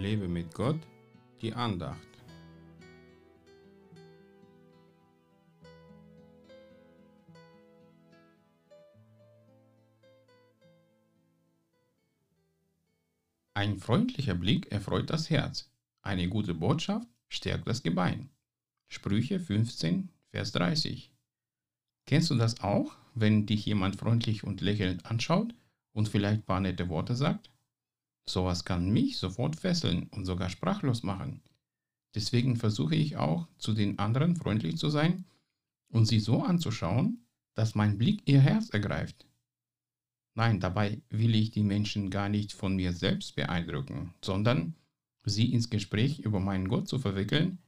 Lebe mit Gott, die Andacht. Ein freundlicher Blick erfreut das Herz, eine gute Botschaft stärkt das Gebein. Sprüche 15, Vers 30. Kennst du das auch, wenn dich jemand freundlich und lächelnd anschaut und vielleicht ein paar nette Worte sagt? Sowas kann mich sofort fesseln und sogar sprachlos machen. Deswegen versuche ich auch, zu den anderen freundlich zu sein und sie so anzuschauen, dass mein Blick ihr Herz ergreift. Nein, dabei will ich die Menschen gar nicht von mir selbst beeindrucken, sondern sie ins Gespräch über meinen Gott zu verwickeln,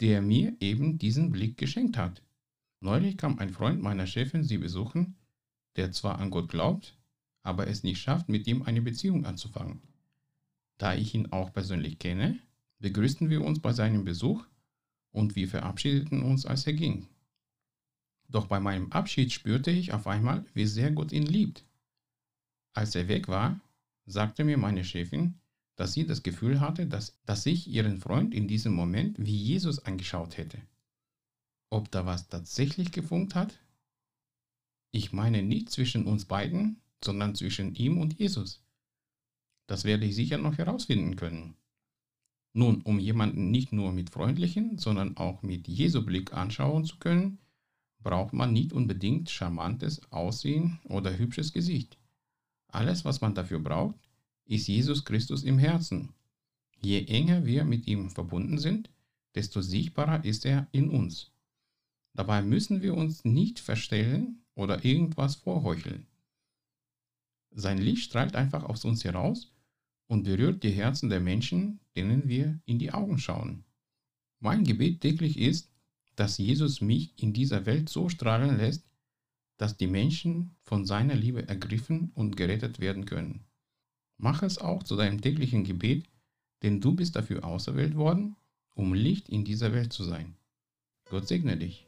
der mir eben diesen Blick geschenkt hat. Neulich kam ein Freund meiner Chefin sie besuchen, der zwar an Gott glaubt, aber es nicht schafft, mit ihm eine Beziehung anzufangen. Da ich ihn auch persönlich kenne, begrüßten wir uns bei seinem Besuch und wir verabschiedeten uns, als er ging. Doch bei meinem Abschied spürte ich auf einmal, wie sehr Gott ihn liebt. Als er weg war, sagte mir meine Chefin, dass sie das Gefühl hatte, dass, dass ich ihren Freund in diesem Moment wie Jesus angeschaut hätte. Ob da was tatsächlich gefunkt hat? Ich meine nicht zwischen uns beiden, sondern zwischen ihm und Jesus. Das werde ich sicher noch herausfinden können. Nun, um jemanden nicht nur mit freundlichen, sondern auch mit Jesu Blick anschauen zu können, braucht man nicht unbedingt charmantes Aussehen oder hübsches Gesicht. Alles, was man dafür braucht, ist Jesus Christus im Herzen. Je enger wir mit ihm verbunden sind, desto sichtbarer ist er in uns. Dabei müssen wir uns nicht verstellen oder irgendwas vorheucheln. Sein Licht strahlt einfach aus uns heraus und berührt die Herzen der Menschen, denen wir in die Augen schauen. Mein Gebet täglich ist, dass Jesus mich in dieser Welt so strahlen lässt, dass die Menschen von seiner Liebe ergriffen und gerettet werden können. Mach es auch zu deinem täglichen Gebet, denn du bist dafür auserwählt worden, um Licht in dieser Welt zu sein. Gott segne dich.